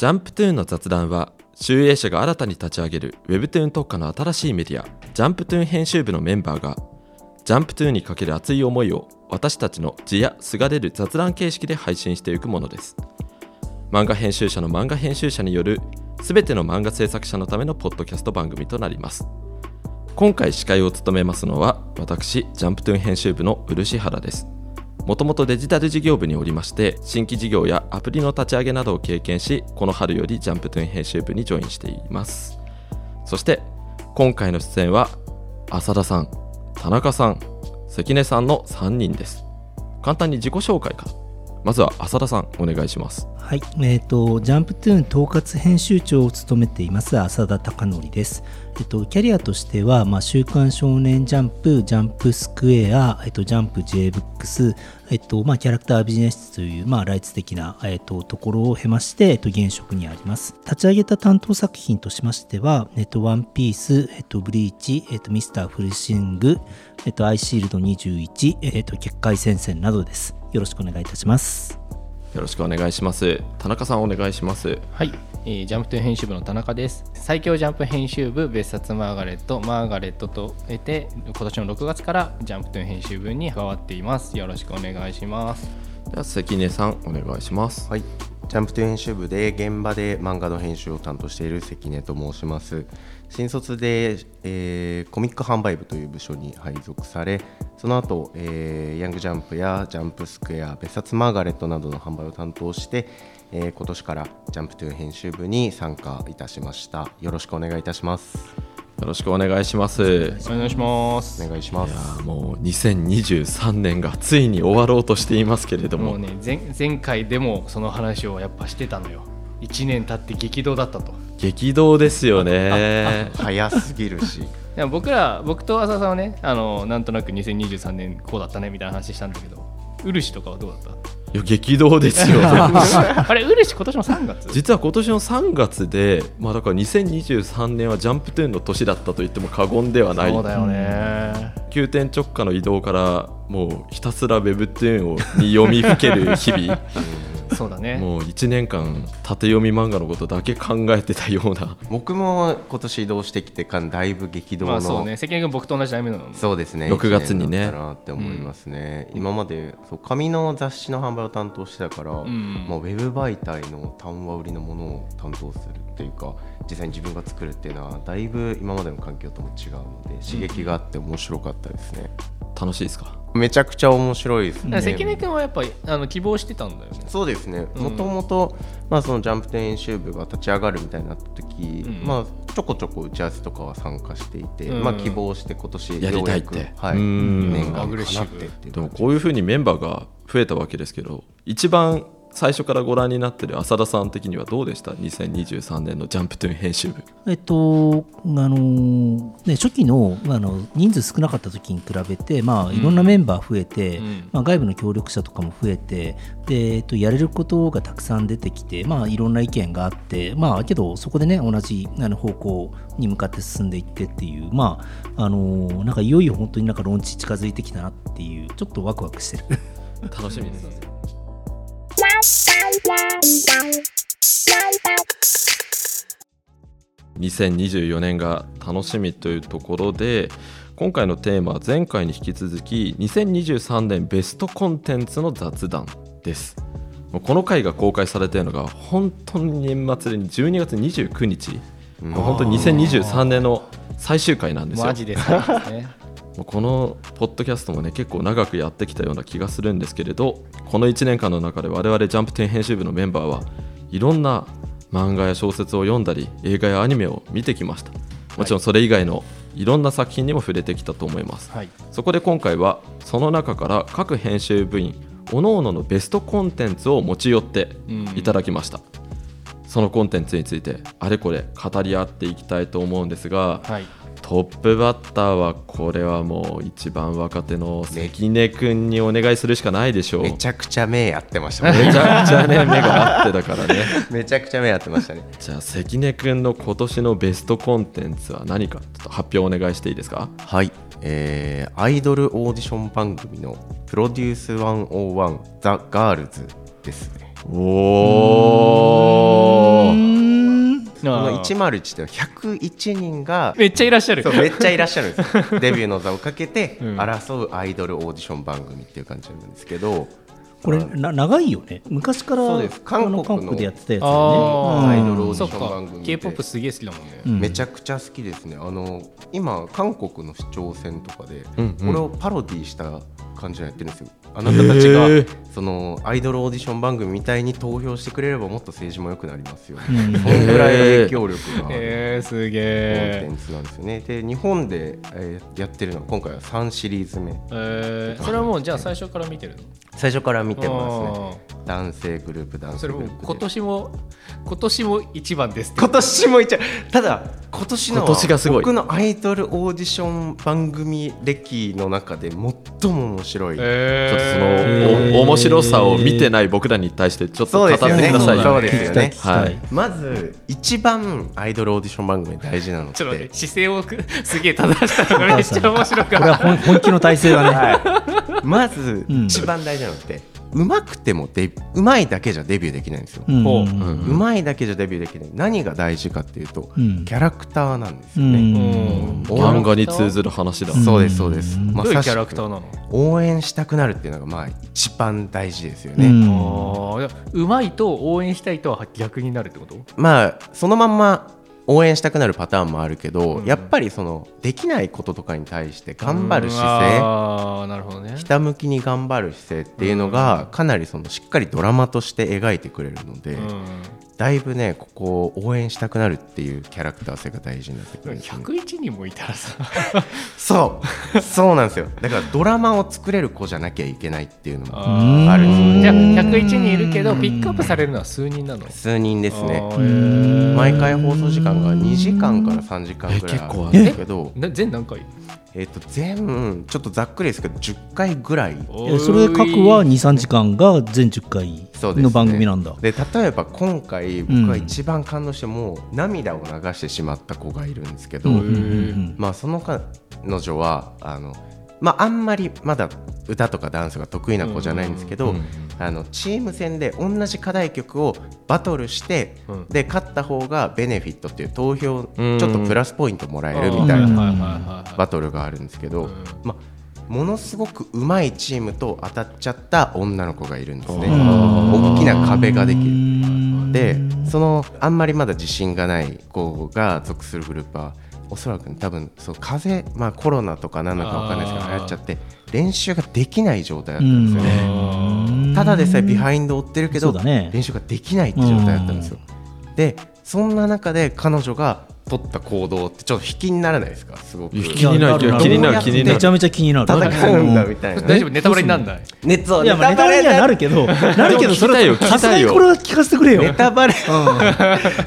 ジャンプトゥーンの雑談は集英社が新たに立ち上げる Webtoon 特化の新しいメディアジャンプトゥーン編集部のメンバーがジャンプトゥーンにかける熱い思いを私たちの字やすがれる雑談形式で配信していくものです。漫画編集者の漫画編集者によるすべての漫画制作者のためのポッドキャスト番組となります。今回司会を務めますのは私ジャンプトゥーン編集部の漆原です。もともとデジタル事業部におりまして新規事業やアプリの立ち上げなどを経験しこの春よりジャンプトゥーン編集部にジョインしています。そして今回の出演は浅田さん田中さん関根さんの3人です。簡単に自己紹介から。まずは浅田さんお願いしますはい、えっ、と、ジャンプトゥーン統括編集長を務めています浅田貴則です。えっ、と、キャリアとしては、まあ、週刊少年ジャンプ、ジャンプスクエア、えっ、と、ジャンプ J ブックス、えっ、と、まあ、キャラクタービジネスという、まあ、ライツ的な、えっ、と、ところを経まして、えっ、と、現職にあります。立ち上げた担当作品としましては、えっ、と、ワンピース、えっ、と、ブリーチ、えっ、と、ミスターフルスイング、えっ、と、アイシールド21、えっ、と、結界戦線などです。よろしくお願いいたします。よろしくお願いします田中さんお願いしますはい、えージャンプトゥーン編集部の田中です。最強ジャンプ編集部別冊マーガレット、マーガレットと経て、今年の6月からジャンプトゥーン編集部に加わっています。よろしくお願いします。では関根さんお願いしますはい、ジャンプトゥー編集部で現場で漫画の編集を担当している関根と申します。新卒で、えーコミック販売部という部署に配属されその後、えーヤングジャンプやジャンプスクエア別冊マーガレットなどの販売を担当して、えー今年からジャンプトゥー編集部に参加いたしました。よろしくお願いいたします。よろしくお願いしますお願いします。お願いしますいやーもう2023年がついに終わろうとしていますけれどももうね前、前回でもその話をやっぱしてたのよ。1年経って激動だったと。激動ですよね早すぎるし でも僕ら、僕と浅田さんはね、あのなんとなく2023年こうだったねみたいな話したんだけど、漆とかはどうだった？いや激動ですよ。あれ、漆今年の3月？実は今年の3月で、まあ、だから2023年はジャンプトゥーンの年だったと言っても過言ではない。そうだよね。急転直下の移動からもうひたすら Webtoon をに読みふける日々 そうだね。もう1年間縦読み漫画のことだけ考えてたような。僕も今年移動してきてからだいぶ激動の、まあそうね、関根君僕と同じタイミングなの。そうですね。6月にね。なって思いますね、今までそう紙の雑誌の販売を担当してたから、ん。まあ、ウェブ媒体の単話売りのものを担当するっていうか実際に自分が作るっていうのはだいぶ今までの環境とも違うので刺激があって面白かったですね、楽しいですか？めちゃくちゃ面白いですね。関根君はやっぱりあの希望してたんだよね。そうですね。もともとまあそのジャンプ編集部が立ち上がるみたいになった時、ん。まあちょこちょこ打ち合わせとかは参加していて、うん。まあ希望して今年やりたいって。はい、うん。念願アグレッシブ叶ってっていうでもこういうふうにメンバーが増えたわけですけど一番最初からご覧になってる浅田さん的にはどうでした？2023年のジャンプトゥーン編集部。えっと、あのね、初期のあの人数少なかった時に比べて、まあ、いろんなメンバー増えて、うん。まあ、外部の協力者とかも増えてで、えっと、やれることがたくさん出てきて、まあ、いろんな意見があって、まあ、けどそこでね同じあの方向に向かって進んでいってっていう、まああのなんかいよいよ本当になんかローンチ近づいてきたなっていうちょっとワクワクしてる。楽しみです2024年が楽しみというところで今回のテーマは前回に引き続き2023年ベストコンテンツの雑談です。この回が公開されているのが本当に年末で12月29日本当に2023年の最終回なんですよ。マジでね。このポッドキャストもね結構長くやってきたような気がするんですけれどこの1年間の中で我々ジャンプ10編集部のメンバーはいろんな漫画や小説を読んだり映画やアニメを見てきましたもちろんそれ以外のいろんな作品にも触れてきたと思いますはい。そこで今回はその中から各編集部員各々のベストコンテンツを持ち寄っていただきました、そのコンテンツについてあれこれ語り合っていきたいと思うんですが、はい。トップバッターはこれはもう一番若手の関根君にお願いするしかないでしょう。めちゃくちゃ目やってましたねめちゃくちゃね目が合ってたからね。めちゃくちゃ目やってましたね じゃあ関根君の今年のベストコンテンツは何かちょっと発表お願いしていいですか？はい、えーアイドルオーディション番組の「プロデュース101ザ・ガールズ」ですねおお。この101って101人がめっちゃいらっしゃる。そうめっちゃいらっしゃるんです。よ デビューの座をかけてうん。争うアイドルオーディション番組っていう感じなんですけどこれな長いよね。昔からそうです。韓国のあ韓国でやってたやつだあよねアイドルオーディション番か。組で K-POP すげえ好きだもんね、うん。めちゃくちゃ好きですね。あの今韓国の市長選とかでうんうん。これをパロディした感じのやってるんですよ。あなたたちがそのアイドルオーディション番組みたいに投票してくれればもっと政治も良くなりますようん。そんぐらい影響力が。すげコンテえンツなんですよね。で日本で、えーやってるのは今回は3シリーズ目。えー、それはもうじゃあ最初から見てるの？最初から見てますね。あ男性グループ男性グループで。今年も今年も一番です今年も一応ただ今年の今年がすごい。僕のアイドルオーディション番組歴の中で最も面白い、ちょっとその、面白さを見てない僕らに対してちょっと語ってくださいそうよですよね。はい。まず一番アイドルオーディション番組で大事なのって。ちょっと姿勢をくすげえ正したのがめっちゃ面白かこれはった本本気の体制だね、はい、まずうん一番大事なのって、うまくてもデうまいだけじゃデビューできないんですよ、うん。ほう。うん。うまいだけじゃデビューできない。何が大事かっていうと、うん。キャラクターなんですうよね、ん。漫画に通ずる話だ、うん。そうですそうです、まどういうキャラクターなの？応援したくなるっていうのがまあ一番大事ですよね、うまいと応援したいとは逆になるってこと？まあそのまんま応援したくなるパターンもあるけど、うん。やっぱりそのできないこととかに対して頑張る姿勢ああなるほどね。ひたむきに頑張る姿勢っていうのがかなりそのしっかりドラマとして描いてくれるので、うんだいぶねここを応援したくなるっていうキャラクター性が大事になってくるんですよね。101人もいたらさ。そう。そうなんですよ。だからドラマを作れる子じゃなきゃいけないっていうのもああるんですよ。じゃあ101人いるけどピックアップされるのは数人なの数人ですね。毎回放送時間が2時間から3時間ぐらいあるんですけど。な全何回？えっと全ちょっとざっくりですけど10回ぐらい。えそれ各は23時間が全10回の番組なんだ、で例えば今回僕が一番感動してもう涙を流してしまった子がいるんですけど、うん。まあその彼女はあのまああんまりまだ歌とかダンスが得意な子じゃないんですけど、あのチーム戦で同じ課題曲をバトルして、うん。で勝った方がベネフィットっていう投票ちうん。ょっとプラスポイントもらえるみたいなバトルがあるんですけど、うん。まあものすごく上手いチームと当たっちゃった女の子がいるんですね。うん。大きな壁ができる。る。でそのあんまりまだ自信がない子が属するグループはおそらく多分そう風邪、まあ、コロナとかなのかわかんないですけど流行っちゃって練習ができない状態だったんですよね、うん。ただでさえビハインドを追ってるけど、ね。練習ができないって状態だったんですよ、でそんな中で彼女が取った行動ってちょっと引きにならないですか？すごく。いや気になる。気になる。気になる。めちゃめちゃ気になる。戦うんだみたいな、大丈夫？ネタバレになんない？熱をいやまあネタバレにはなるけど なるけどそれでも聞きたいよ聞きたいよさすがにこれは聞かせてくれよ。ネタバレ。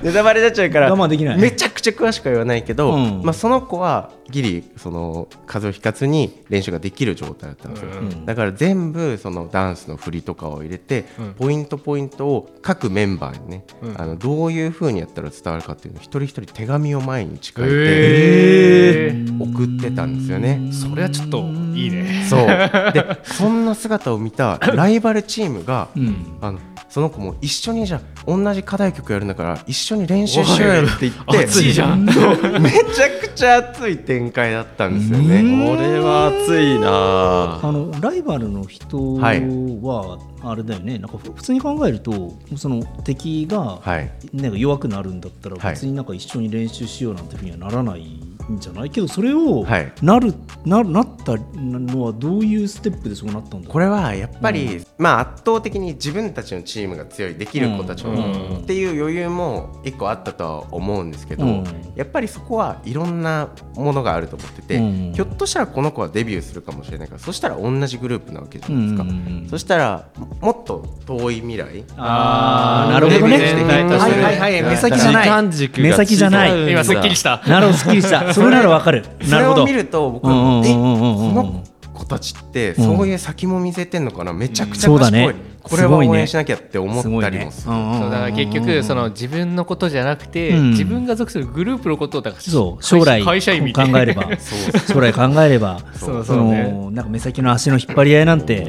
ネタバレ。になっちゃうから我慢できないめちゃくちゃ詳しくは言わないけど、うん。まあ、その子はギリその風邪をひかずに練習ができる状態だったんですよ、うん。だから全部そのダンスの振りとかを入れて、うん。ポイントポイントを各メンバーにね、うん。あのどういうふうにやったら伝わるかっていうのを一人一人手紙を毎日書いてへー。送ってたんですよね。それはちょっといいね。そう。でそんな姿を見たライバルチームが、うん。あのその子も一緒にじゃあ同じ課題曲やるんだから一緒に練習しようよって言って熱いじゃん。めちゃくちゃ熱い展開だったんですよね。これは熱いなあのライバルの人はあれだよね、なんか普通に考えるとその敵がはい。なんか弱くなるんだったらはい。別になんか一緒に練習しようなんてふうにはならないんじゃない？けどそれをはい。なるななったのはどういうステップでそうなったんだこれはやっぱり、まあ圧倒的に自分たちのチームが強いできる子たちも、うん。っていう余裕も一個あったとは思うんですけど、うん。やっぱりそこはいろんなものがあると思ってて、うん。ひょっとしたらこの子はデビューするかもしれないからそしたら同じグループなわけじゃないですか、うんうんうん。そしたらもっと遠い未来。あーなるほどね。はいはいはい目先じゃない。目先じゃない。今すっきりした。なるほどすっきりしたそれならわかる。そなるほど。れを見ると僕はうんうんうんえうんうん。この子たちってそういう先も見せてんのかな？めちゃくちゃそうだ賢い、ね。これは応援しなきゃって思ったりもする。そう。だから結局その自分のことじゃなくて、うん。自分が属するグループのことをだからそう。将来会社員考えれば。将来考えれば。そうそそうね。のなんか目先の足の引っ張り合いなんて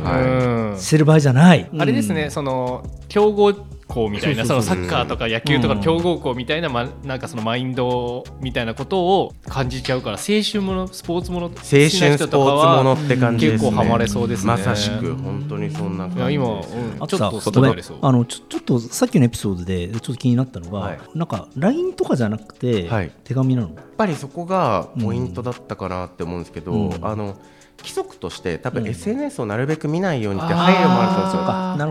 してる場合じゃない。あれですね、その競合校みたいなそのサッカーとか野球とかの強豪校みたいな、ま、なんかそのマインドみたいなことを感じちゃうから青春ものスポーツもの青春スポとかはーツものって感じですね。結構ハマれそうですね。まさしく本当にそんな感じいや今、ちょっとそう。あのちょちょっとさっきのエピソードでちょっと気になったのが、はい。なんか LINE とかじゃなくて、はい。手紙なの？やっぱりそこがポイントだったかなって思うんですけど、うん。あの規則として多分うん。SNS をなるべく見ないようにって配慮もあるんですよ。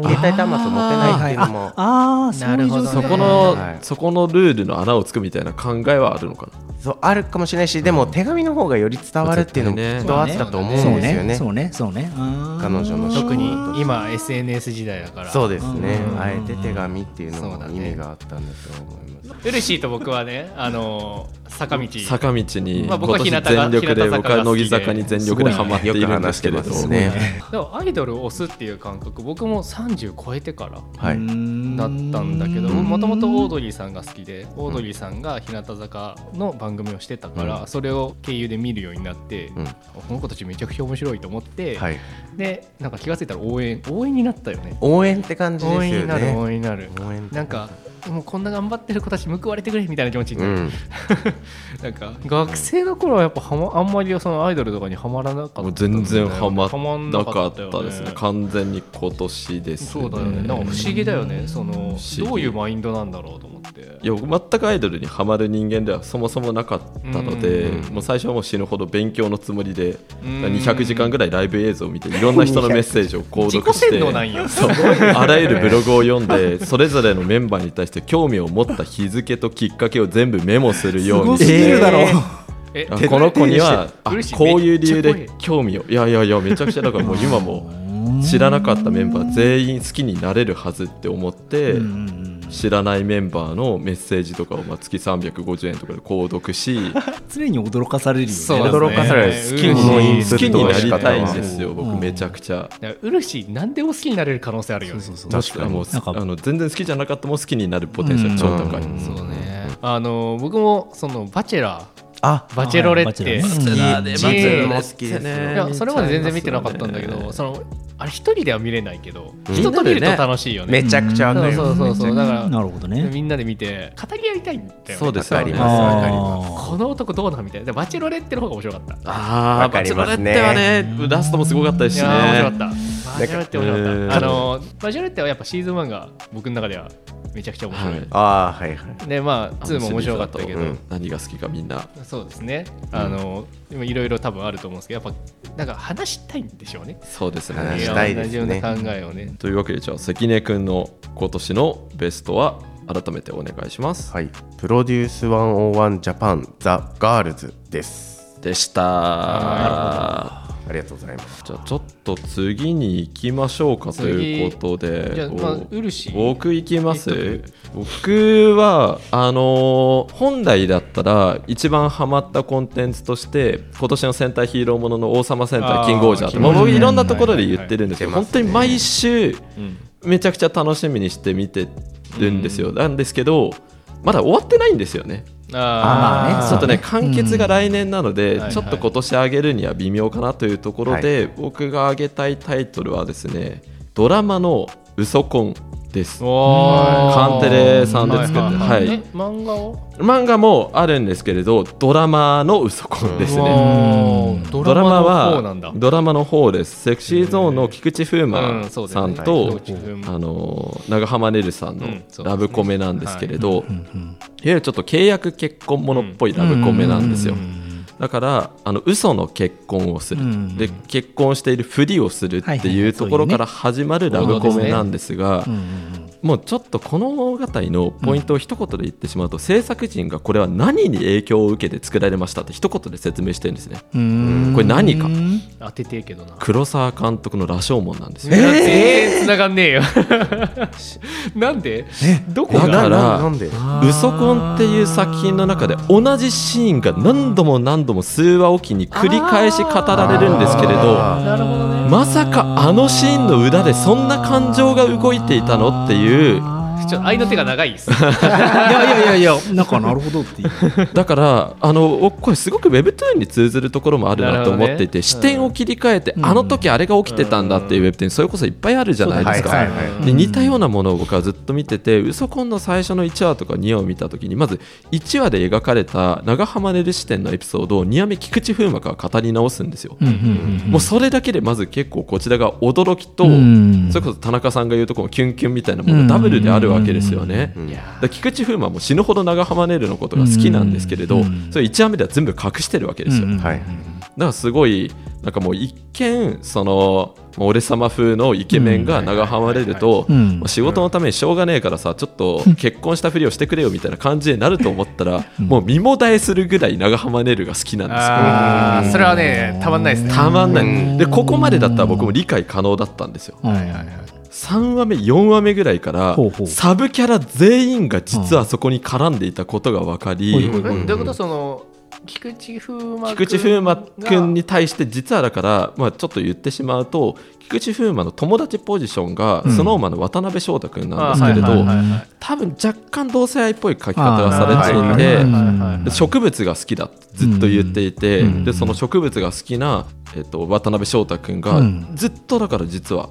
携帯端末を持てないっていうのも、ああーそういう状況そなるほどね。この、はい。そこのルールの穴をつくみたいな考えはあるのかな？そうあるかもしれないしでも手紙の方がより伝わるっていうのもきっとあったと思うんですそうよねねそうねそうね。彼女の特に今 SNS 時代だから。そうですね。うん。あえて手紙っていうのも意味があったんだと思いますウルシーと僕はねあの坂道。坂道にまあ僕は日向が全力で僕は乃木坂に全力でハマっているんですけれどよく話してますね。でもアイドルを推すっていう感覚僕も30超えてからはい。だったんだけどうん。もともとオードリーさんが好きでオードリーさんが日向坂の番組をしてたから、うん。それを経由で見るようになって、うん。この子たちめちゃくちゃ面白いと思って、はい。でなんか気が付いたら応援応援になったよね。応援って感じですよ応援になるね応援になる。なんかもうこんな頑張ってる子たち報われてくれみたいな気持ちになる、うん。なんか。学生の頃はやっぱは、ま、あんまりそのアイドルとかにはまらなかったもう全然はまんなかったよですね完全に今年ですそうだよね。なんか不思議だよね。そのどういうマインドなんだろうと思って。いや僕全くアイドルにハマる人間ではそもそもなかったので、うん。もう最初はもう死ぬほど勉強のつもりで、うん。200時間ぐらいライブ映像を見ていろんな人のメッセージを購読してあらゆるブログを読んでそれぞれのメンバーに対して興味を持った日付ときっかけを全部メモするようにしすごすぎるてだろ。うえあこの子にはこういう理由で興味をいやいやいやめちゃくちゃだからもう今も知らなかったメンバー全員好きになれるはずって思って、うんうんうん知らないメンバーのメッセージとかをまあ月350円とかで購読し 常に驚かされるよね。そうだね驚かされる。好きに好きになりたいんですよ僕めちゃくちゃ。だからウルシー何でも好きになれる可能性あるよね。そうそう確かに。もうあの全然好きじゃなかったも好きになるポテンシャル超高い、うんそうね。あの僕もそのバチェラー。あバチェロレッテ。ロね。にバチェロも好きですね。いやそれまで全然見てなかったんだけどそのあれ一人では見れないけどうん。人と見ると楽しいよね。めちゃくちゃあんのよそうそうそう。だからなるほどね。みんなで見て語り合いたいんだよねそうですよねわかりますこの男どうなんみたいな。でバチェロレッテの方が面白かった。ああわかりバチェロレッテはねラストもすごかったですしいやー面白かねった。バチェロレッテ面白かった。あのバチェロレッテはやっぱシーズン1が僕の中ではめちゃくちゃ面白い、はい。あーはいはい。でまあ2も面白かったけど、うん。何が好きかみんな。そうですね。あの今いろいろ多分あると思うんですけどやっぱなんか話したいんでしょうね。そうですね。話したいですね。や同じような考えをねというわけでじゃあ関根君の今年のベストは改めてお願いしますはいプロデュース101ジャパンザ・ガールズですでしたありがとうございます。じゃあちょっと次に行きましょうかということで。じゃあ、こうまあ、僕行きます？言っと僕はあのー本来だったら一番ハマったコンテンツとして今年の戦隊ヒーローものの王様戦隊キングオージャーとキングオージャーもう僕いろんなところで言ってるんですけどはいはい。本当に毎週うんめちゃくちゃ楽しみにして見てるんですよ。なんですけどまだ終わってないんですよねあー。あー。ちょっとね完結が来年なので、うん。ちょっと今年上げるには微妙かなというところで、僕が上げたいタイトルはですねドラマの「ウソコン」です。カンテレさんで作ってはいはいえ漫画を？漫画もあるんですけれどドラマの「ウソコン」ですね。ドラマはドラマの方です。セクシーゾーンの菊池風う磨さんと、はいあの長濱ねるさんのラブコメなんですけれど、い。わうんうん。ゆるちょっと契約結婚ものっぽいラブコメなんですよ、うんだからあの嘘の結婚をする、うん。で結婚しているふりをするってはいうところから始まるラブコメなんですがもうちょっとこの物語のポイントを一言で言ってしまうと、制作陣がこれは何に影響を受けて作られましたって一言で説明してるんですね。うん。これ何か。当ててえけどな。黒沢監督の「羅生門」なんですよ、いや全然繋がんねえよ。なんで？どこだかがらななんで「ウソコン」っていう作品の中で同じシーンが何度も何度も数話おきに繰り返し語られるんですけれどあなるほどね。まさかあのシーンの裏でそんな感情が動いていたのっていう그 ちょっと愛の手が長いです。いやいやいやいや。なんかなるほどっていう。だからあの僕これすごく Webtoon に通ずるところもあるなと思っていて、ね視点を切り替えて、うん。あの時あれが起きてたんだっていう Webtoon それこそいっぱいあるじゃないですか。はいはいはい。で似たようなものを僕はずっと見てて「ウソコン」の最初の1話とか2話を見た時にまず1話で描かれた長浜ねる視点のエピソードを2話目菊池風磨が語り直すんですよ。うんうんうんもうそれだけでまず結構こちらが驚きと、うん。それこそ田中さんが言うとこのキュンキュンみたいなものがダブルであるわけですよね。うんだ菊池風磨も死ぬほど長浜ねるのことが好きなんですけれど、うん。それ1話目では全部隠してるわけですよ。うん。だかはいらすごいなんかもう一見その俺様風のイケメンが長浜ねると、仕事のためにしょうがねえからさちょっと結婚したふりをしてくれよみたいな感じになると思ったら、もう身もだえするぐらい長浜ねるが好きなんですよ。ああ、それはね、たまんないですね。たまんない、うん。でここまでだったら僕も理解可能だったんですよ。はいはいはいはい3話目4話目ぐらいからほうほう。サブキャラ全員が実はそこに絡んでいたことが分かり、どういうこと？その菊池風磨菊池風磨君に対して実はだから、まあ、ちょっと言ってしまうと菊池風磨の友達ポジションがうん。スノーマンの渡辺翔太君なんあですけれど、多分若干同性愛っぽい書き方がされていて、植物が好きだってずっと言っていて、うん。でその植物が好きな、えっと、渡辺翔太君がうん。ずっとだから実は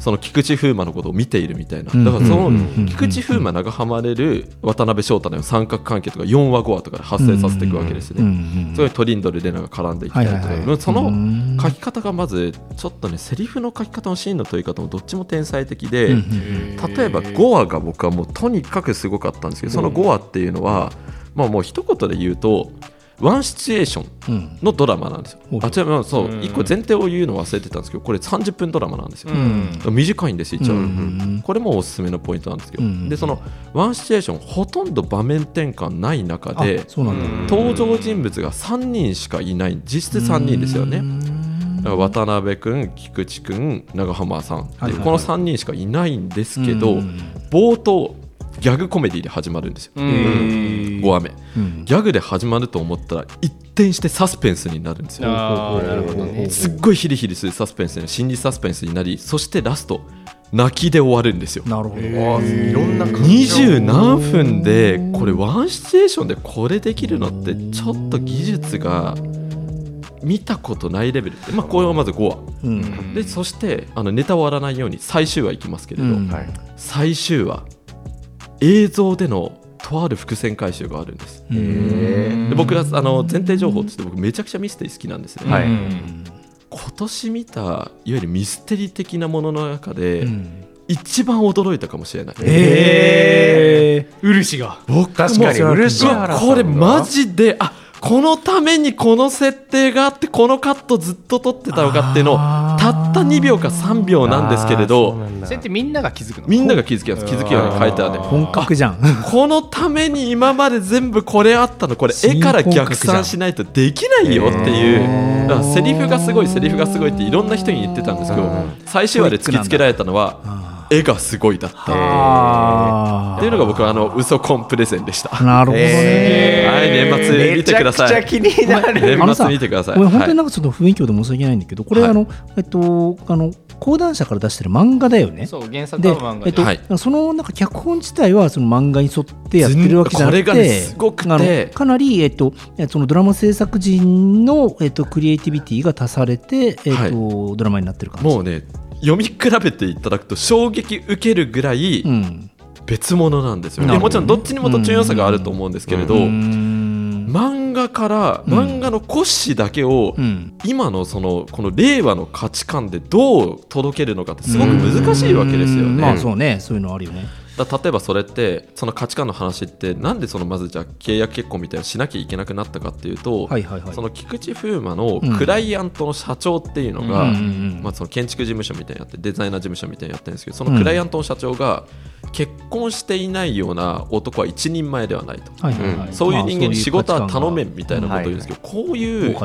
その菊池風磨のことを見ているみたいな、うん。だからその菊池風磨がはまれる渡辺翔太の三角関係とか4話5話とかで発生させていくわけですね。うんうんすごいトリンドル・レナが絡んでいったりとか、はいはいはいそのうん書き方がまずちょっとねセリフの書き方のシーンの問い方もどっちも天才的で、例えば5話が僕はもうとにかくすごかったんですけどその5話っていうのは、まあ、もう一言で言うとワンシチュエーションうんのドラマなんですよ。ほうあ違うそう。うん。一個前提を言うの忘れてたんですけどこれ30分ドラマなんですよ。うん。短いんです一応、うん。これもおすすめのポイントなんですけど、うん。でそのワンシチュエーションほとんど場面転換ない中あで登場人物が3人しかいない。実質3人ですよね。渡辺君、菊池君、長浜さんはいはいはい。この3人しかいないんですけど、うん。冒頭ギャグコメディで始まるんですよ、うん。5話目。うん。ギャグで始まると思ったら一転してサスペンスになるんですよ。ああなるほどね。すっごいヒリヒリするサスペンスに心理サスペンスになりそしてラスト泣きで終わるんですよ。なるほど。いろんな感情二十何分でこれワンシチュエーションでこれできるのってちょっと技術が見たことないレベルで、まあ、これはまず5話。うん。でそしてあのネタを割らないように最終話いきますけれど、うん。はい。最終話映像でのとある伏線回収があるんです。うんで僕があの前提情報として僕めちゃくちゃミステリー好きなんですね、はい。うん今年見たいわゆるミステリー的なものの中で、うん。一番驚いたかもしれない、へえ漆が。僕も確かにも漆う原これマジであこのためにこの設定があってこのカットずっと撮ってたのかっていうのたった2秒か3秒なんですけれどそれってみんなが気づくの？みんなが気づきます。気づきように書いてある本格じゃん。このために今まで全部これあったのこれ絵から逆算しないとできないよっていう。だからセリフがすごいセリフがすごいっていろんな人に言ってたんですけどうん。最終話で突きつけられたのはあ絵がすごいだったあっていうのが僕はあの嘘コンプレゼンでした。なるほどね。えー。はい年末見てください。めちゃくちゃ気になる。年末見てください。本当にはないんかちょっと雰囲気で申し訳ないんだけど、これ、はいあの、えっと、あの、講談社から出してる漫画だよね。そう原作では漫画、でえっと、はい。そのなんか脚本自体はその漫画に沿ってやってるわけじゃなくて、これがねすごくて。かなり、えっと、そのドラマ制作陣の、えっと、クリエイティビティが足されて、えっとドラマになってる感じ。もうね読み比べていただくと衝撃受けるぐらいうん、別物なんですよ。なるほどでもちろんどっちにも途中良さがあると思うんですけれど、漫画からうん漫画の骨子だけをうん。今のそのこの令和の価値観でどう届けるのかってすごく難しいわけですよね。うん。まあそうね、そういうのあるよね。だ例えばそれってその価値観の話ってなんでそのまずじゃあ契約結婚みたいなのしなきゃいけなくなったかっていうと、はいはいはい。その菊池風磨のうん。クライアントの社長っていうのが、うんうんうん。まあ、その建築事務所みたいにやってデザイナー事務所みたいにやってるんですけどそのクライアントの社長が結婚していないような男は一人前ではないと、はいはいはい。そういう人間に仕事は頼めまみたいなことを言うんですけど、こういう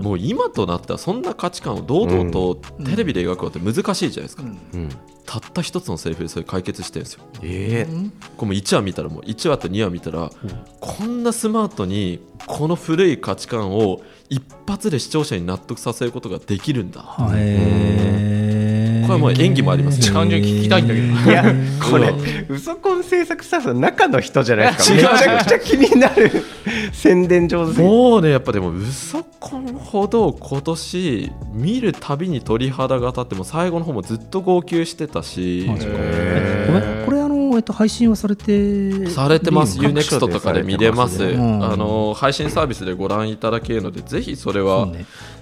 もう今となってはそんな価値観を堂々とテレビで描くのって難しいじゃないですか、うん。たった一つのセリフでそれ解決してるんですよえこれもう1話見たらもう1話と2話見たら、こんなスマートにこの古い価値観を一発で視聴者に納得させることができるんだ、へー。ここれもう演技もありますね。単純に聞きたいんだけど。いやこれウソコン制作スタッフの中の人じゃないですか。めちゃくちゃ気になる宣伝上手もうねやっぱでもウソコンほど今年見るたびに鳥肌が立っても最後の方もずっと号泣してたし。マジか。へー。ごめんえっと、配信はされてされてます。いいの UNEXT とかで見れます各所でされてます。ねあの配信サービスでご覧いただけるのでぜひそれそは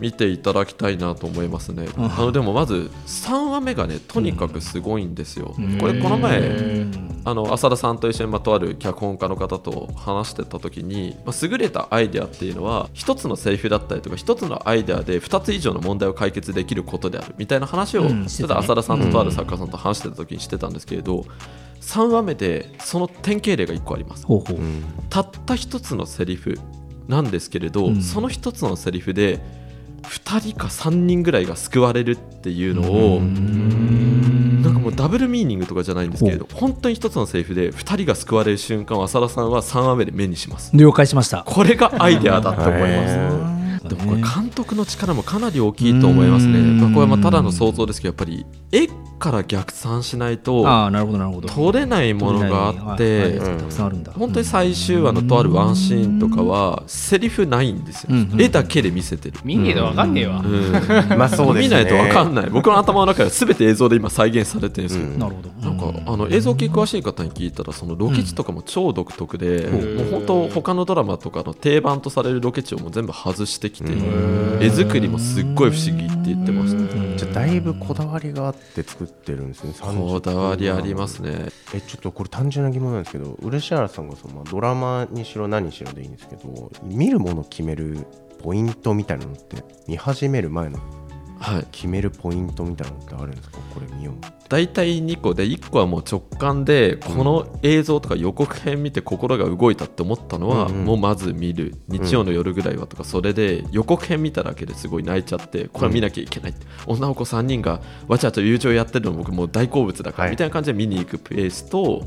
見ていただきたいなと思いますね、うん。あのでもまず3話目がねとにかくすごいんですよ、うん。これこの前うんあの浅田さんと一緒にまあとある脚本家の方と話してた時に、まあ、優れたアイデアっていうのは一つのセリフだったりとか一つのアイデアで2つ以上の問題を解決できることであるみたいな話を、うん。ねただ浅田さんととある作家さんと話してた時にしてたんですけれど、3話目でその典型例が1個あります。ほうほう、うんたった一つのセリフなんですけれど、うん。その一つのセリフで2人か3人ぐらいが救われるっていうのを、うん。なんかもうダブルミーニングとかじゃないんですけれど本当に一つのセリフで2人が救われる瞬間を浅田さんは3話目で目にします。了解しました。これがアイデアだと思います、へでもこれ監督の力もかなり大きいと思いますね、これはまあただの想像ですけどやっぱり絵から逆算しないとああなるほどなるほど。撮れないものがあって本当に最終話のとあるワンシーンとかはセリフないんですよ。うん絵だけで見せてる、見ねえとわかんねえわ、うん。まあそうですね。見ないと分かんない。僕の頭の中では全て映像で今再現されてるんですよ、うん。なるほどかあの映像系詳しい方に聞いたらそのロケ地とかも超独特で、うん。もう本当他のドラマとかの定番とされるロケ地をもう全部外してきて、うん。絵作りもすっごい不思議って言ってました、うん。じゃあだいぶこだわりがあって作ってるんですねこだわりありますね。えちょっとこれ単純な疑問なんですけど漆原さんがその、まあ、ドラマにしろ何にしろでいいんですけど見るものを決めるポイントみたいなのって見始める前のはい決めるポイントみたいなのってあるんですか？これ見よう大体2個で1個はもう直感でこの映像とか予告編見て心が動いたって思ったのは、もうまず見る。日曜の夜ぐらいはとかそれで予告編見ただけですごい泣いちゃってこれは見なきゃいけない、女の子3人がわちゃわちゃ友情やってるの僕もう大好物だから、はい。みたいな感じで見に行くペースと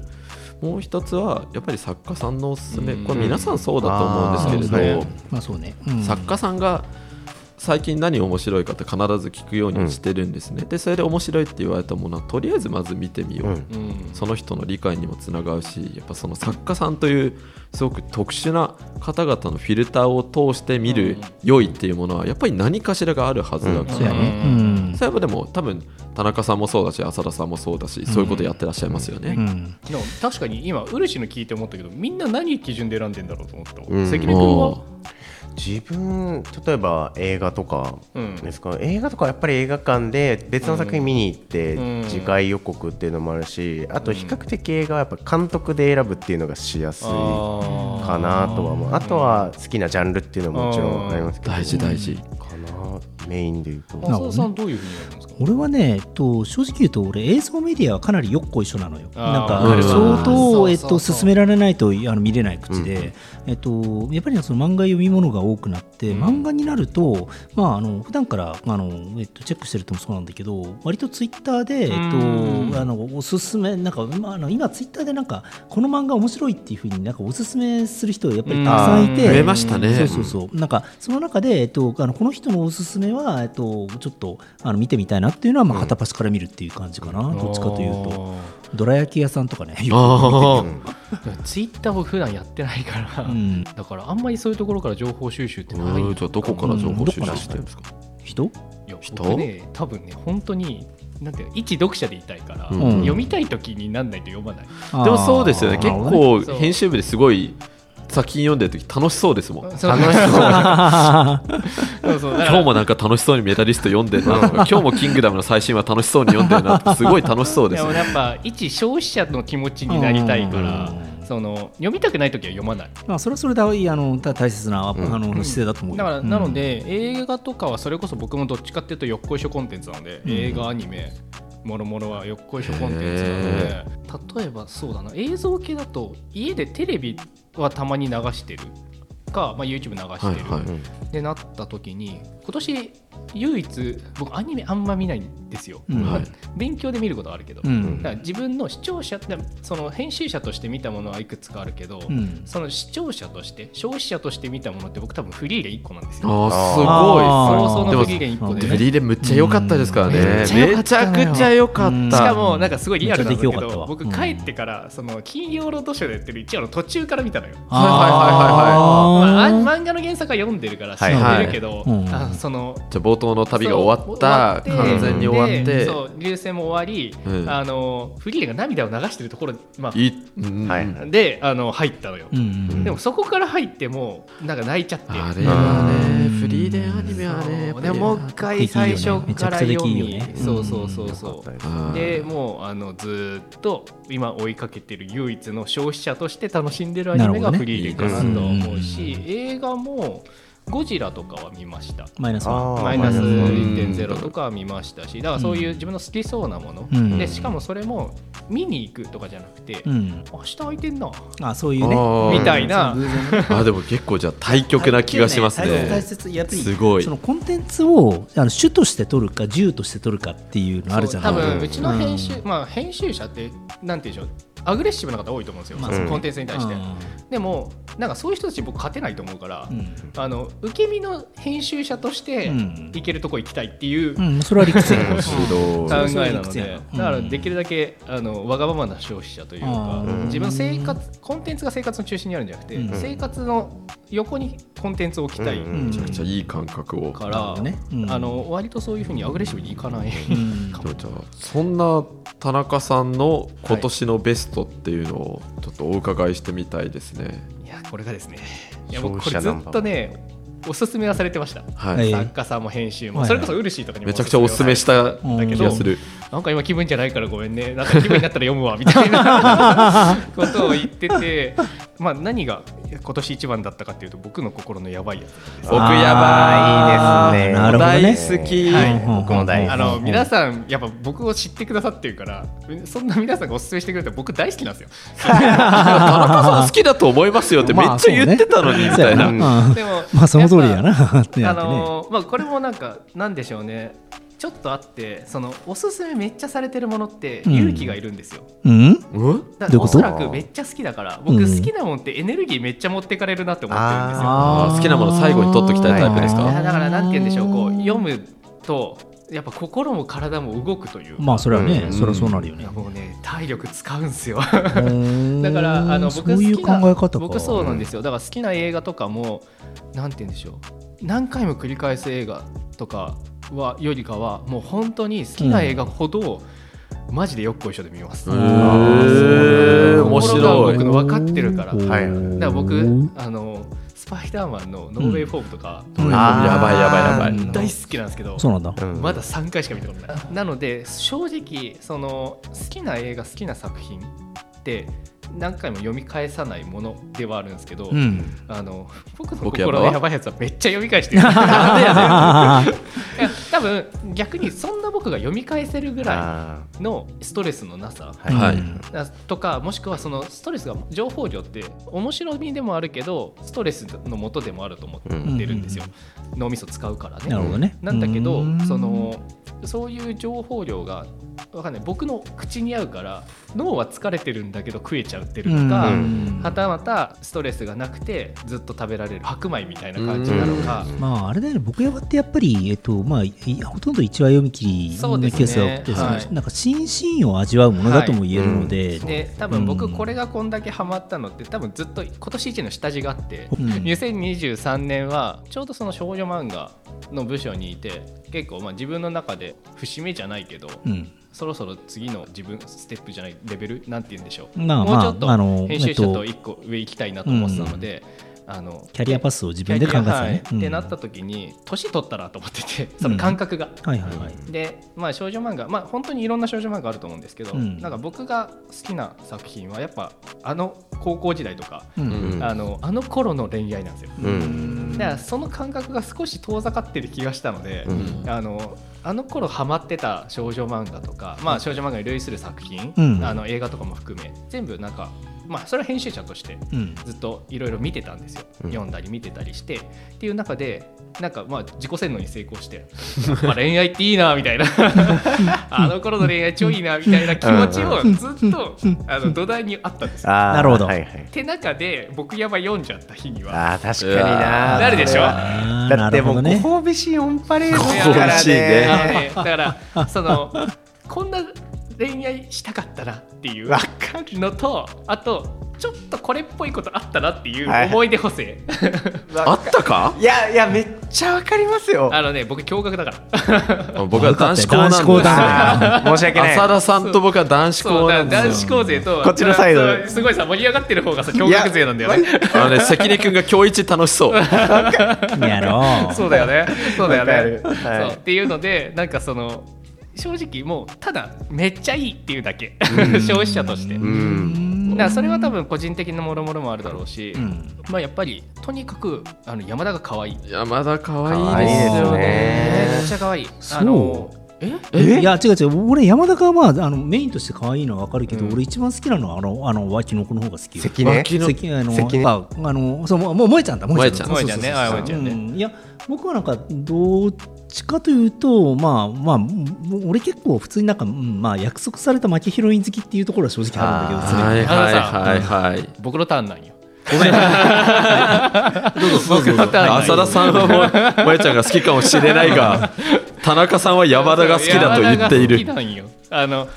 もう一つはやっぱり作家さんのおすすめ。これ皆さんそうだと思うんですけれど、作家さんが最近何面白いかって必ず聞くようにしてるんですね、でそれで面白いって言われたものはとりあえずまず見てみよう、うん。うんその人の理解にもつながるしやっぱその作家さんというすごく特殊な方々のフィルターを通して見る良いっていうものはやっぱり何かしらがあるはずだから、そうやね。うん。それはでも多分田中さんもそうだし浅田さん。もそうだし、そういうことやってらっしゃいますよね。うん。でも確かに今漆の聞いて思ったけどみんな何基準で選んでんだろうと思った、うん。関根君は、自分例えば映画とかうん。ですか、映画とかはやっぱり映画館で別の作品見に行ってうん。次回予告っていうのもあるしあと比較的映画はやっぱ監督で選ぶっていうのがしやすいかあなとは思う。あとは好きなジャンルっていうのももちろんありますけど。大事大事、かなメインで言うと。ー浅田さんどういうふうにやるんですか？俺はね、えっと、正直言うと俺映像メディアはかなりよっこいしょなのよ。なんかうん相当、えっと、進められないとあの見れない口で、えっと、やっぱりその漫画読み物が多くなって、うん。漫画になると、まあ、あの普段からあの、えっと、チェックしてるともそうなんだけど割とツイッターで、えうん。っと、あのおすすめなんか、まあ、あの今ツイッターでなんかこの漫画面白いっていうふうになんかおすすめする人やっぱりたくさんいて、増えましたね。そうそうそう。なんかその中で、えっと、あのこの人のおすすめは、えっと、ちょっとあの見てみたいなっていうのは、まあ、片っ端から見るっていう感じかな、どっちかというと。どら焼き屋さんとかねよあツイッターを普段やってないから、くうん、だからあんまりそういうところから情報収集ってあない。じゃあどこから情報収集してるんですか、人いや人？僕ね多分ね本当になんていうの一読者でいたいから、うん。読みたい時になんないと読まない。でもそうですよね。結構編集部ですごい作品読んでる時楽しそうですもん。楽しそう。そうそう。だから。今日もなんか楽しそうにメダリスト読んでるなとか今日も「キングダム」の最新話楽しそうに読んでるなってすごい楽しそうです。よでもやっぱ一消費者の気持ちになりたいからうん。その読みたくない時は読まない。まあ、それはそれであのた大切な、あん。の姿勢だと思う。よだから、うん。なので映画とかはそれこそ僕もどっちかっていうとよっこいしょコンテンツなので、映画アニメもろもろはよっこいしょコンテンツなので。例えばそうだな映像系だと家でテレビはたまに流してるか、まあ、YouTube 流してる、はいはいってなった時に今年唯一僕アニメあんま見ないんですよ、うん。はい。勉強で見ることはあるけど、うん。だから自分の視聴者でその編集者として見たものはいくつかあるけど、うん。その視聴者として消費者として見たものって僕多分フリーレン1個なんですよ。あーすごい。あー早々でものフリーレン1個でね。フリーレンむっちゃ良かったですからね、うん。めちゃめちゃくちゃ良かうん。ったしかもなんかすごいリアルなんだけど僕うん帰ってからその金曜ロードショーでやってる一話の途中から見たのよ。はいはいはいはいまあ、ああー漫画の原作は読んでるから知っはいてるけど、はいうん。あのそのじゃあ冒頭の旅が終わった完全に終わって。でそう流星も終わり、うん。あのフリーレンが涙を流してるところ、まあ、いうんはい。であの入ったのよ、うんうん。でもそこから入ってもなんか泣いちゃって。あれはねうん。フリーレンアニメはねでもう一回最初から読み、ね。そうそうそうそう、でもうあのずーっと今追いかけてる唯一の消費者として楽しんでるアニメがフリーレンかなと思うし、うん。映画もゴジラとかは見ました。マイナス。マイナスマイナス。1.0とかは見ましたしだからそういう自分の好きそうなもの、うん。でしかもそれも見に行くとかじゃなくて、うん。明日空いてんな。あそういうね。みたいな。ねあでも結構じゃあ対極な気がします 大切大ね切やっぱりすごい。そのコンテンツをあの主として取るか銃として取るかっていうのあるじゃない。そう多分うん。うちの編集、まあ編集者ってなんていうんでしょう。アグレッシブな方多いと思うんですよ、まあコンテンツに対して、でもなんかそういう人たち僕勝てないと思うから、うん。あの受け身の編集者としてうん。いけるとこ行きたいっていううん、それは理屈や考えなので。だからうん。できるだけあのわがままな消費者というかうん。自分の生活コンテンツが生活の中心にあるんじゃなくてうん。生活の横にコンテンツを置きたい。うん。めちゃくちゃいい感覚を。からね。うん。あの割とそういうふうにアグレッシブにいかない。うん。でも。じゃあそんな田中さんの今年のベストっていうのをちょっとお伺いしてみたいですね。い。やこれがですね。いやこれずっとねおすすめはされてました。はい、はい。作家さんも編集も、はい。それこそウルシーとかにもめちゃくちゃおすすめしたうん。気がする。なんか今気分じゃないからごめんね。なんか気分になったら読むわみたいな ことを言っててまあ何が今年一番だったかっていうと僕の心のやばいやつ。僕やばいですね。なるほどね大好き。はい。僕も大好き。あの皆さんやっぱ僕を知ってくださってるからそんな皆さんがおすすめしてくれたら僕大好きなんですよ。田中さん好きだと思いますよってめっちゃ言ってたのにみたいな。まあね。うんでもまあその通りやな。ってなあってね。のーまあこれもなんかなんでしょうねちょっとあってそのおすすめめっちゃされてるものってうん。勇気がいるんですよ、うん？うんだおそらくめっちゃ好きだから僕うん好きなもんってエネルギーめっちゃ持ってかれるなって思ってるんですよ、あー。好きなもの最後に取っときたいタイプですか、いやだからなんて言うんでしょうこう読むとやっぱ心も体も動くという。かまあそれはね、うん。それはそうなるよね。もうね体力使うんですよ。だだからあの僕そういう好きな考え方か。僕そうなんですよ。だから好きな映画とかもなんて言うんでしょう。何回も繰り返す映画とかはよりかはもう本当に好きな映画ほど、マジでよっこいしょで見ます、へだー面白い。僕の分かってるから。はい。から僕あのスパイダーマンのノーウェイフォームとか、やばいやばいやばい。うん大好きなんですけど、そうなんだ。うん。まだ3回しか見たことない。なので正直その好きな映画好きな作品って何回も読み返さないものではあるんですけど、うん。あの僕の心のやばいやつはめっちゃ読み返してる。多分逆にそんな僕が読み返せるぐらあいのストレスのなさ。ーはいとかもしくはそのストレスが情報量って面白みでもあるけどストレスの元でもあると思ってるんですよ、脳みそ使うからねなるほどね。なんだけどうんそのそういう情報量がわかんない僕の口に合うから脳は疲れてるんだけど食えちゃってるのか、うん。はたまたストレスがなくてずっと食べられる白米みたいな感じなのか、まああれだよね、僕やばってやっぱり、えっとまあ、いほとんど1話読み切りのそうですねケースが多くて、そのはい。なんか心身を味わうものだとも言えるので、で多分うん僕これがこんだけハマったのって多分ずっと今年一の下地があって、うん。2023年はちょうどその少女漫画の部署にいて結構まあ自分の中で節目じゃないけど、うんそろそろ次の自分ステップじゃないレベルなんて言うんでしょう、まあもうちょっと編集者とと一個上行きたいなと思ってたので、あのキャリアパスを自分で考えてたね。はい。うん。ってなった時に年取ったなと思っててその感覚が。はいはいはい。でまあ少女漫画まあ本当にいろんな少女漫画あると思うんですけど、うん。なんか僕が好きな作品はやっぱあの高校時代とか、うん。うん。あのあの頃の恋愛なんですよ。うん。だからその感覚が少し遠ざかってる気がしたので、うん。あのあの頃ハマってた少女漫画とか、まあ、少女漫画に類する作品、うん。あの映画とかも含め全部なんかまあそれは編集者としてうん。ずっといろいろ見てたんですよ、うん。読んだり見てたりして。っていう中でなんかまあ自己洗脳に成功してま あ恋愛っていいなみたいな。あの頃の恋愛超いいなみたいな気持ちをずっとあの土台にあったんですよ。なるほど。はいはい。って中で僕やば読んじゃった日にはあー確かにな。なるでしょ？だってもうねご褒美シーンオンパレードご褒美だからね。あのねだからそのこんな恋愛したかったなっていうわかる。のとあとちょっとこれっぽいことあったなっていうはい。思い出補正、あったか？いやいやめっちゃわかりますよ。あのね僕驚愕だから。僕は男子校なんです男子校だあー 申し訳ない。浅田さんと僕は男子校なんですよ。子高勢と こっちのサイド。すごいさ盛り上がってる方がさ驚愕勢なんだよね。あのね関根君が今日一楽しそう。やろう。そうだよね。そうだよね。はい。そう。っていうのでなんかその正直もうただめっちゃいいっていうだけ。消費者として。うん。だからそれは多分個人的なもろもろもあるだろうし、うん。まあやっぱりとにかくあの山田が可愛い。山田可可愛いですよね。ねめっちゃ可愛い。そう。あのえ？え？いや違う違う。俺山田がまああのメインとして可愛いのは分かるけど、うん。俺一番好きなのはあのあの脇の子の方が好きよ。関根？脇の関あの関根？ああのそうもう萌えちゃんだ萌えちゃんだ。萌えちゃん。ね。あ萌えちゃんね。うん。いや僕はなんかどっちかというとまあまあ俺結構普通になんか、うんまあ約束された負けヒロイン好きっていうところは正直あるんだけどはいはいはいはい。僕のターンなんよ。ごめんどうぞ。どうぞどうぞ浅田さんはもう萌ちゃんが好きかもしれないが田中さんは山田が好きだと言っている。好きなんよ。あの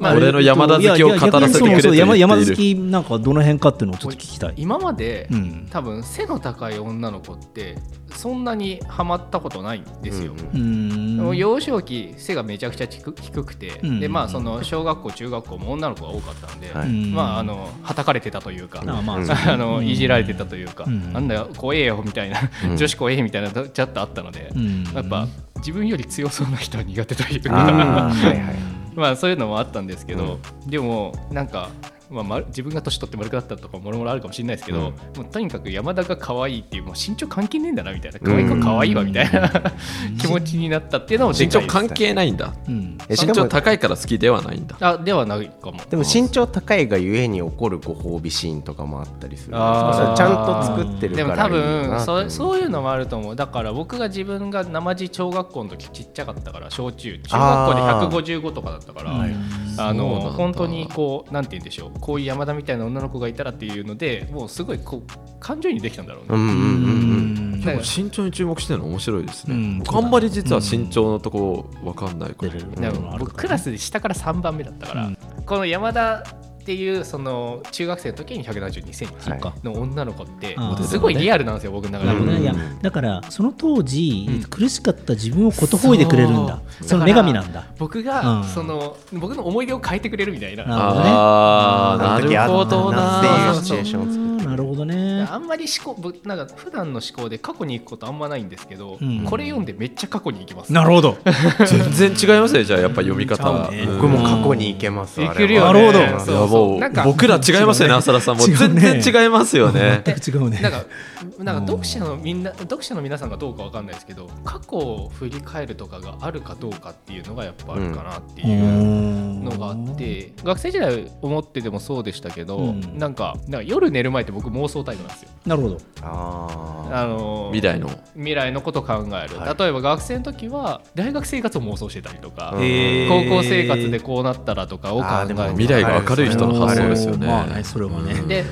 俺の山田好きを語らせてくれているいやいや逆にそうそう山山田好きなんかどの辺かっていうのをちょっと聞きたい。今まで、うん。多分背の高い女の子ってそんなにハマったことないんですよ、うーん。幼少期背がめちゃくちゃ低低くて、うんでまあその小学校中学校も女の子が多かったんで、はい。うん。まああのはたかれてたというか、あまあう。んあのいじられてたというか、うん。なんだよ怖えよみたいな、うん。女子怖えみたいなのちょっとあったので、うん。やっぱ自分より強そうな人は苦手というあかー。はいはいまあそういうのもあったんですけど、でもなんか、まあ、ま自分が年取って丸くなったとかもろもろあるかもしれないですけど、うん。もうとにかく山田が可愛いっていうもう身長関係ねえんだなみたいな。可愛い子可愛いわみたいな。気持ちになったっていうのもで身長関係ないんだ。うん。身長高いから好きではないんだ。あではないかも。でも身長高いがゆえに起こるご褒美シーンとかもあったりする。あちゃんと作ってるからでも多分そそういうのもあると思う。だから僕が自分が生地小学校の時ちっちゃかったから小中中学校で155とかだったからあの本当にこうなんて言うんでしょうこういう山田みたいな女の子がいたらっていうのでもうすごいこう感情移入できたんだろうね、うんうんうんうん。身長に注目してるの面白いですね、うん。僕あんまり実は身長のとこ分かんないから、でも僕クラスで下から3番目だったから、うん。この山田っていうその中学生の時に1 7 2センチはいの女の子ってすごいリアルなんですよ僕の中で。いやだからその当時、苦しかった自分をことほいでくれるんだ。その女神なんだ。僕が、うん。その僕の思い出を変えてくれるみたいな。なるほどねなるほどな。なっていうシチュエーションを作ってなるほどね。あんまり思考僕なんか普段の思考で過去に行くことあんまないんですけど、うん。これ読んでめっちゃ過去に行きます。なるほど。全然違いますねじゃあやっぱ読み方ちゃうね。うん。僕も過去に行けますいけるよね。なるほどもうなんか。僕ら違いますよね浅田さんも。全然違いますよね。全く違うね。なんかなんか読者のみんな読者の皆さんがどうかわかんないですけど過去を振り返るとかがあるかどうかっていうのがやっぱあるかなっていうのがあって、学生時代思っててもそうでしたけど、うん。なんかなんか夜寝る前って僕妄想タイムなんですよ。なるほど。ああの未来の。未来のこと考える、はい。例えば学生の時は大学生活を妄想してたりとか、高校生活でこうなったらとかを考えて未来が明るい人の発想ですよね。まあねそれはね。うんで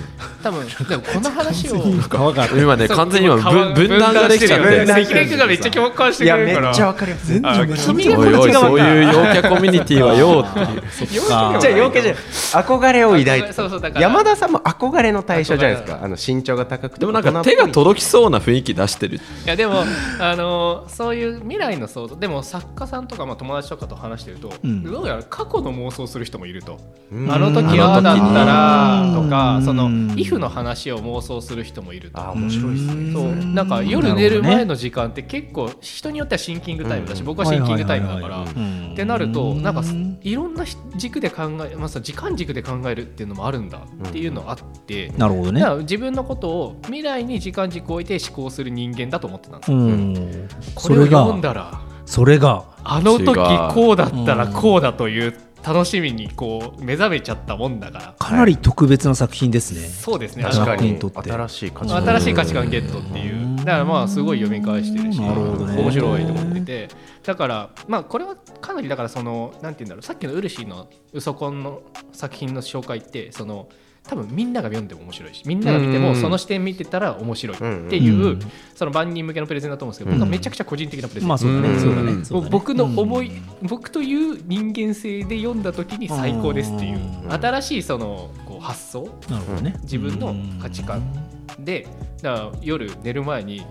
多分でもこの話を 今ね完全に今分分断ができちゃって。関根君がめっちゃ共感していやくれるから。めっちゃわかります。あ全然君がこっち側そういう陽キャコミュニティはよっていう。陽キャじゃあ陽キャじゃない。憧れを抱いてそうそうだから。山田さんも憧れの対象じゃないです憧かあの身長が高くてでもなんか手がき届きそうな雰囲気出してる。いやでも あのそういう未来の想像でも作家さんとか、まあ、友達とかと話してると、うん。どうやら過去の妄想する人もいると、うん。あの時ああだったら。とかうん。そのうん if の話を妄想する人もいると。あー面白いですね。そう。うんなんか夜寝る前の時間って結構人によってはシンキングタイムだし、うん僕はシンキングタイムだから。ってなるとなんかいろんな軸で考え、まあ、さ時間軸で考えるっていうのもあるんだっていうのあって、なるほどね。自分のことを未来に時間軸を置いて思考する人間だと思ってたんです。うよ。ん。これをそれが読んだらそれがあの時こうだったらこうだという楽しみにこう目覚めちゃったもんだから。かなり特別な作品ですね。そうですね。確かに新しい価値観。新しい価値観ゲットっていう。だからまあすごい読み返してるし面白いと思ってて。だからまあこれはかなりだからそのなんて言うんだろうさっきのウルシーのウソコンの作品の紹介ってその多分みんなが読んでも面白いしみんなが見てうん。もその視点見てたら面白いってういうんその万人向けのプレゼンだと思うんですけどうん僕はめちゃくちゃ個人的なプレゼンまあそうだね、うん。そうだね。ね。僕の思い、僕という人間性で読んだ時に最高ですっていううん。新しいそのこう発想なるほどね。自分の価値観でだから夜寝る前に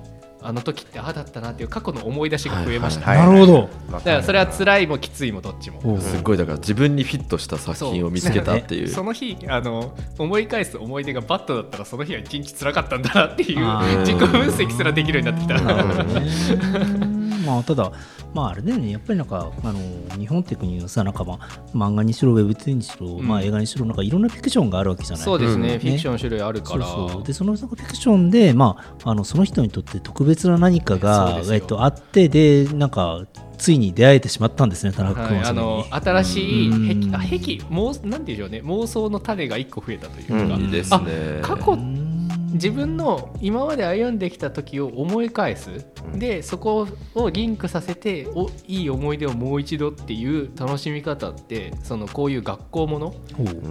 あの時ってああだったなっていう過去の思い出しが増えました、はいなるほど。わだからそれは辛いもきついもどっちも。すごいだから自分にフィットした作品を見つけたっていう。その日あの思い返す思い出がバットだったらその日は一日辛かったんだなっていう自己分析すらできるようになってきた。まあただまああれだよね。やっぱりなんかあの日本って国のさなんかまあ漫画にしろウェブツにしろ、うん。まあ映画にしろなんかいろんなフィクションがあるわけじゃない？そうですね、うん。フィクション種類あるから。そうそう。でそのフィクションで、まあ、あのその人にとって特別な何かがえっと、あってでなんかついに出会えてしまったんですね田中はい、君はそれに、あの新しいうん。癖あ癖妄なんていうんでしょうね。妄想の種が一個増えたというか、うん。いいですね。過去自分の今まで歩んできた時を思い返す、でそこをリンクさせておいい思い出をもう一度っていう楽しみ方ってそのこういう学校もの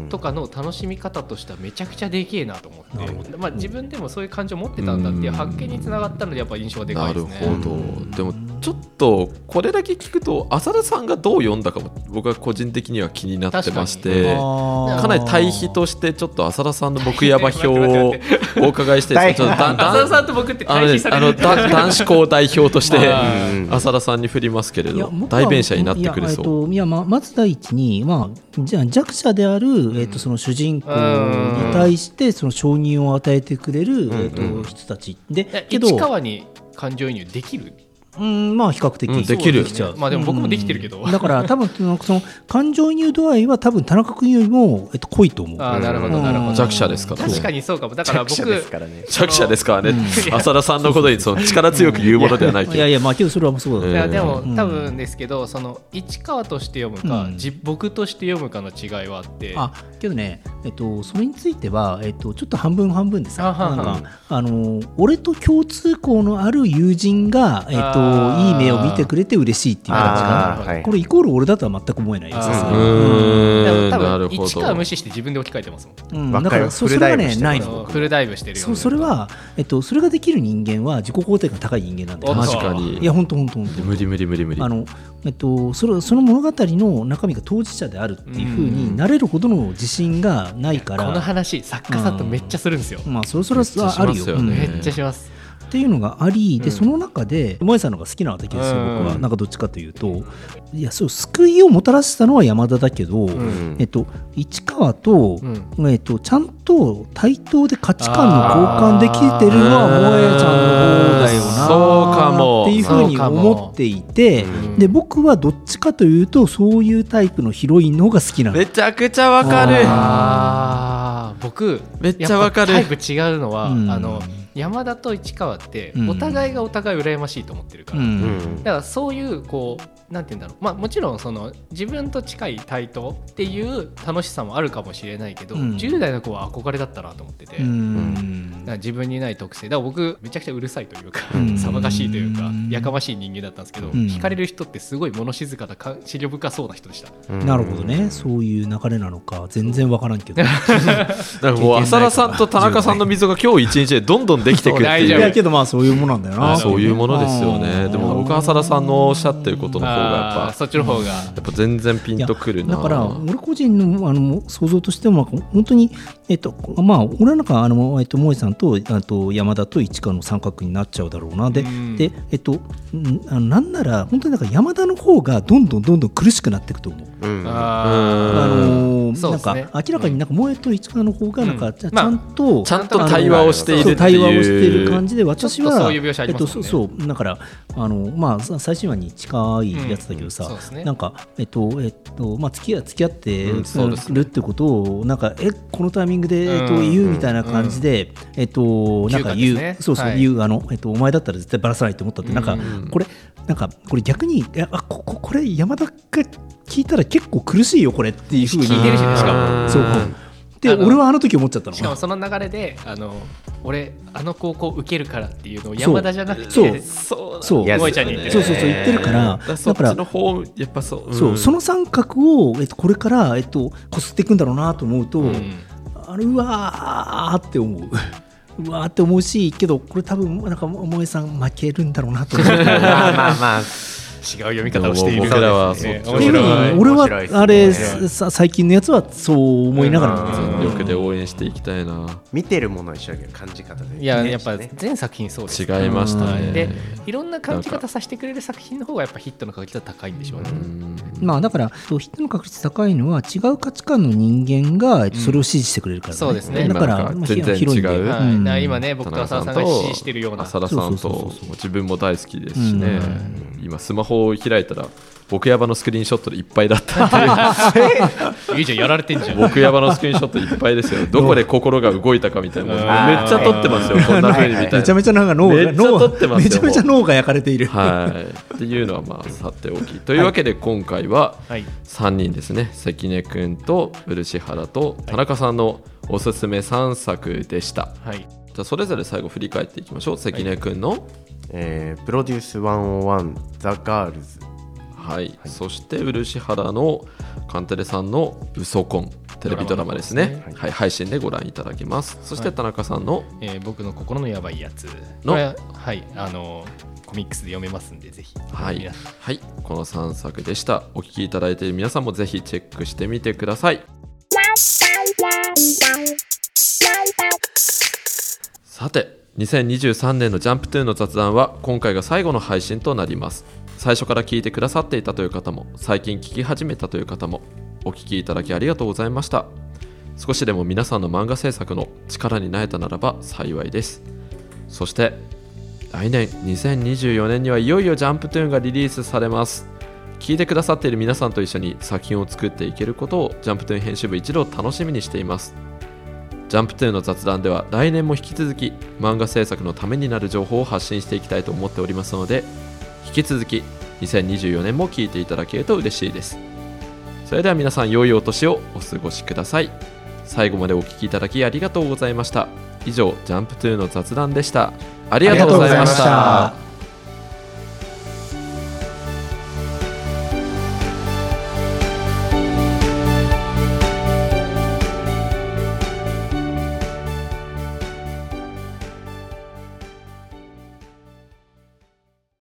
とかの楽しみ方としてはめちゃくちゃでけえなと思って、まあ、自分でもそういう感情を持ってたんだっていう発見につながったのでやっぱ印象がでかないるですね。ほど。でもちょっとこれだけ聞くと浅田さんがどう読んだかも僕は個人的には気になってましてかなり対比としてちょっと浅田さんの僕山表をお伺いして 浅田さんと僕ってあのね対比さあのれてるだ男子校代表としてあ浅田さんに振りますけれど代弁者になってくれそう。といやままず第一に、まあ、じゃあ弱者である、えっとその主人公に対してその承認を与えてくれる、えっと人たち。でえけど市川に感情移入できる？うんまあ比較的、うんできるきちゃうまあでも僕もできてるけど。うん。だから多分その感情移入度合いは多分田中君よりも、えっと、濃いと思う。ああなるほどなるほど。弱者ですからね確かにそうかも。だから僕弱者ですからね。弱者ですからね。うん。浅田さんのことにその力強く言うものではないけどいやいやまあけどそれはそうだう。ん。いやでもうん。多分ですけどその市川として読むか、うん。じ僕として読むかの違いはあって。あけどね、えっと、それについては、えっと、ちょっと半分半分でさあはは。なんかあの俺と共通項のある友人が、えっと、あーいい目を見てくれて嬉しいっていう感じかな。はい。これイコール俺だとは全く思えないやつですあうーーん多分市川ど。無視して自分で置き換えてますもん。うん、だからそれがねないの。フルダイブしてるよそうそれは、えっと、それができる人間は自己肯定感高い人間なんだよおっと。確かに。いや本当本当本当無理無理無理無理。あのえっと、それその物語の中身が当事者であるっていうふうになれるほどの自信がないから、この話作家さんとめっちゃするんですよ、まあそれそれはあるよ。めっちゃしますっていうのがあり、でうん。その中で萌さんの方が好きなわけですよ、うん。僕は。なんかどっちかというと。いやそう救いをもたらしたのは山田だけど、ん。えっと、市川と,、うん。えっとちゃんと対等で価値観の交換できてるのは萌えちゃんの方だよなそうかも。っていうふうに思っていて、うんで僕はどっちかというとそういうタイプのヒロインの方が好きなの。めちゃくちゃわかる。僕めっちゃわかる。タイプ違うのは、うん。あの山田と市川ってうん。お互いがお互い羨ましいと思ってるから、ううん。んだからそういうこうなんて言うんだろう。まあもちろんその自分と近い対等っていう楽しさもあるかもしれないけど、うん。10代の子は憧れだったなと思ってて、うん。だから自分にない特性。だから僕めちゃくちゃうるさいというか、うん。騒がしいというかうんやかましい人間だったんですけど、ん。惹かれる人ってすごい物静かだか思慮深そうな人でした。うん。なるほどね、そういう流れなのか全然わからんけど。だからもう浅田さんと田中さんの溝が今日一日でどんどんできていくってそう大丈夫。いういやけどまあそういうものなんだよな。そういうものですよね。でも僕は浅田さんのおっしゃってることの方がやっぱそっちの方が、やっぱ全然ピンとくるな。だから俺個人のあの想像としても本当にえっとまあ俺なんかあのえっと萌さんとあと山田と市川の三角になっちゃうだろうな。でうん。でえっとんなんなら本当になんか山田の方がどんどんどんどん苦しくなっていくと思う。うん。あのーなんか明らかになんか萌と市川の方がなんかうんちゃちまあゃんとちゃんと対話をしているっていう。そう対話をしている感じで私はそういう描写ありますね。えっと、そうそう。だからあのまあさ最新話に近いやつだけどさ、うんね。なんかえっとえっとまあ付き合付き合ってるってことをなんかえこのタイミングでえっとうん言うみたいな感じでえっとなんか言うね。そうそうはい。言うあのえっとお前だったら絶対バラさないと思ったってなんかうんこれなんかこれ逆にえあこここれ山田が聞いたら結構苦しいよこれっていうふうに聞いてるしねしかも。そううんであの俺はあの時思っちゃったの。しかもその流れであの俺あの高校受けるからっていうのを山田じゃなくてそう。そう。そう。やつ萌ちゃんに言って。そうそうそう言ってるからだそっちの方やっぱそう、そう、ん。その三角を、えっと、これから、えっと、こすっていくんだろうなと思うと、うんあれうわーって思う。うわーって思うしけどこれ多分なんか萌えさん負けるんだろうなと思って まあまあまあ読み方をしている僕ら。はね。そっち面白い。うん俺はあれ最近のやつはそう思いながら。見てますうん。全力で応援していきたいな見てるものは一緒だけど感じ方でいやねやっぱね全作品そうです違いましたねでいろん。な感じ方させてくれる作品の方がやっぱヒットの確率は高いん。でしょうねうん。まあだからヒットの確率高いのは違う価値観の人間がえっとそれを支持してくれるから、そうですねだから、全然違うはいうん。な今ね僕と浅田さん。が支持してるような浅田さん。そうそうとそうそう自分も大好きですしね、うん。今スマホを開いたら僕ヤバのスクリーンショットでいっぱいだったっていう。いいじゃんやられてんじゃん。僕ヤバのスクリーンショットいっぱいですよ。どこで心が動いたかみたいな。うんめっちゃ撮ってますよこんな風にみたいなめちゃめちゃなんか脳がめっちゃ撮ってますよ脳めちゃめちゃ脳が焼かれている、はい。っていうのはまあさておきと。いうわけで今回ははい。3人ですね。関根君と漆原と田中さんのおすすめ3作でした、はい。じゃあそれぞれ最後振り返っていきましょう。関根君の、えープロデュース101ザ・ガールズ。はい、そして漆原のカンテレさんの「ウソコン」テレビドラマですね。ドラマですはい、配信でご覧いただけます。そして田中さんの、えー僕の心のやばいやつ。の？ははい。あのコミックスで読めますんでぜひ。はい。はい、この3作でした。お聞きいただいている皆さんもぜひチェックしてみてください。さて2023年のジャンプ2の雑談は今回が最後の配信となります。最初から聞いてくださっていたという方も最近聞き始めたという方もお聞きいただきありがとうございました。少しでも皆さんの漫画制作の力になれたならば幸いです。そして来年2024年にはいよいよジャンプトゥーンがリリースされます。聞いてくださっている皆さんと一緒に作品を作っていけることをジャンプトゥーン編集部一同楽しみにしています。ジャンプトゥーンの雑談では来年も引き続き漫画制作のためになる情報を発信していきたいと思っておりますので引き続き2024年も聞いていただけると嬉しいです。それでは皆さん良いお年をお過ごしください。最後までお聞きいただきありがとうございました。以上ジャンプトゥーンの雑談でした。ありがとうございました。